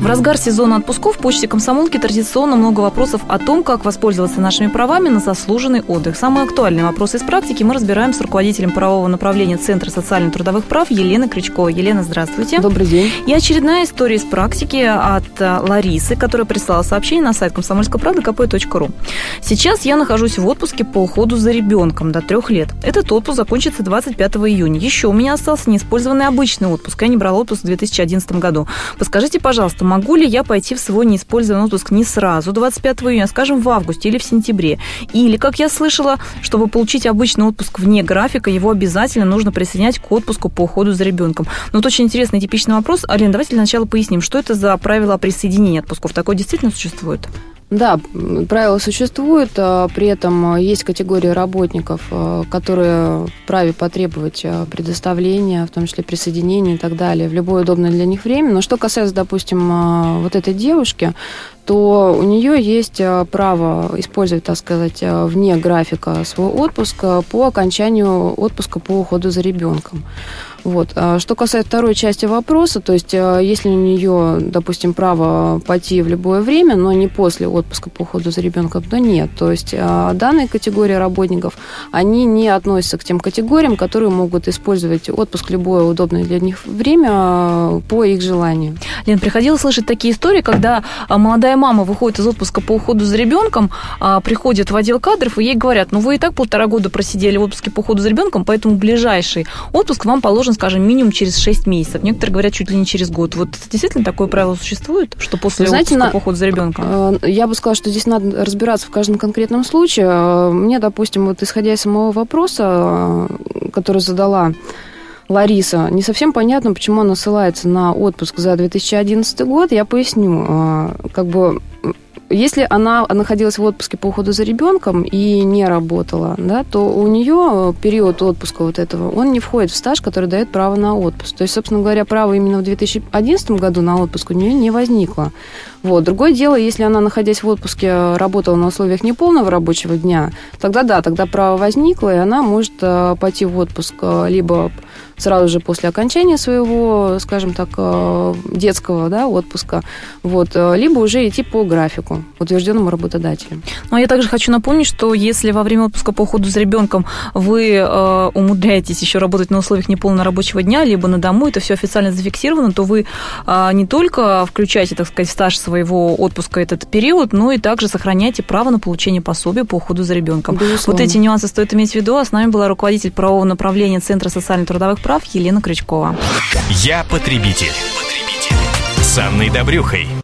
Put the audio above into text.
В разгар сезона отпусков в почте комсомолки традиционно много вопросов о том, как воспользоваться нашими правами на заслуженный отдых. Самые актуальные вопросы из практики мы разбираем с руководителем правового направления Центра социально-трудовых прав Елены Крючковой. Елена, здравствуйте. Добрый день. И очередная история из практики от э, Ларисы, которая прислала сообщение на сайт комсомольской правды kp.ru. Сейчас я нахожусь в отпуске по уходу за ребенком до трех лет. Этот отпуск закончится 25 июня. Еще у меня остался неиспользованный обычный отпуск. Я не брала отпуск в 2011 году. Подскажите, пожалуйста, могу ли я пойти в свой неиспользованный отпуск не сразу, 25 июня, а, скажем, в августе или в сентябре? Или, как я слышала, чтобы получить обычный отпуск вне графика, его обязательно нужно присоединять к отпуску по уходу за ребенком. Но вот очень интересный типичный вопрос. Алина, давайте для начала поясним, что это за правила присоединения отпусков? Такое действительно существует? Да, правила существуют, а при этом есть категория работников, а, которые вправе потребовать а, предоставления, в том числе присоединения и так далее, в любое удобное для них время. Но что касается, допустим, вот этой девушки, то у нее есть право использовать, так сказать, вне графика свой отпуск по окончанию отпуска по уходу за ребенком. Вот. Что касается второй части вопроса, то есть если у нее, допустим, право пойти в любое время, но не после отпуска по уходу за ребенком, то нет. То есть данная категория работников, они не относятся к тем категориям, которые могут использовать отпуск любое удобное для них время по их желанию. Лен, приходилось слышать такие истории, когда молодая мама выходит из отпуска по уходу за ребенком, приходит в отдел кадров, и ей говорят, ну вы и так полтора года просидели в отпуске по уходу за ребенком, поэтому ближайший отпуск вам положен скажем, минимум через 6 месяцев. Некоторые говорят чуть ли не через год. Вот действительно такое правило существует, что после Знаете, отпуска на... по за ребенком? Э, я бы сказала, что здесь надо разбираться в каждом конкретном случае. Э, мне, допустим, вот исходя из самого вопроса, э, который задала Лариса, не совсем понятно, почему она ссылается на отпуск за 2011 год. Я поясню. Как бы если она находилась в отпуске по уходу за ребенком и не работала, да, то у нее период отпуска вот этого, он не входит в стаж, который дает право на отпуск. То есть, собственно говоря, право именно в 2011 году на отпуск у нее не возникло. Вот. Другое дело, если она, находясь в отпуске, работала на условиях неполного рабочего дня, тогда да, тогда право возникло, и она может э, пойти в отпуск либо сразу же после окончания своего, скажем так, э, детского да, отпуска, вот, либо уже идти по графику, утвержденному работодателем. Ну, а я также хочу напомнить, что если во время отпуска по уходу за ребенком вы э, умудряетесь еще работать на условиях неполного рабочего дня, либо на дому, это все официально зафиксировано, то вы э, не только включаете, так сказать, стаж своего отпуска этот период, но и также сохраняете право на получение пособия по уходу за ребенком. Безусловно. Вот эти нюансы стоит иметь в виду. А с нами была руководитель правового направления Центра социально-трудовых прав Елена Крючкова. Я потребитель. потребитель. С Анной Добрюхой.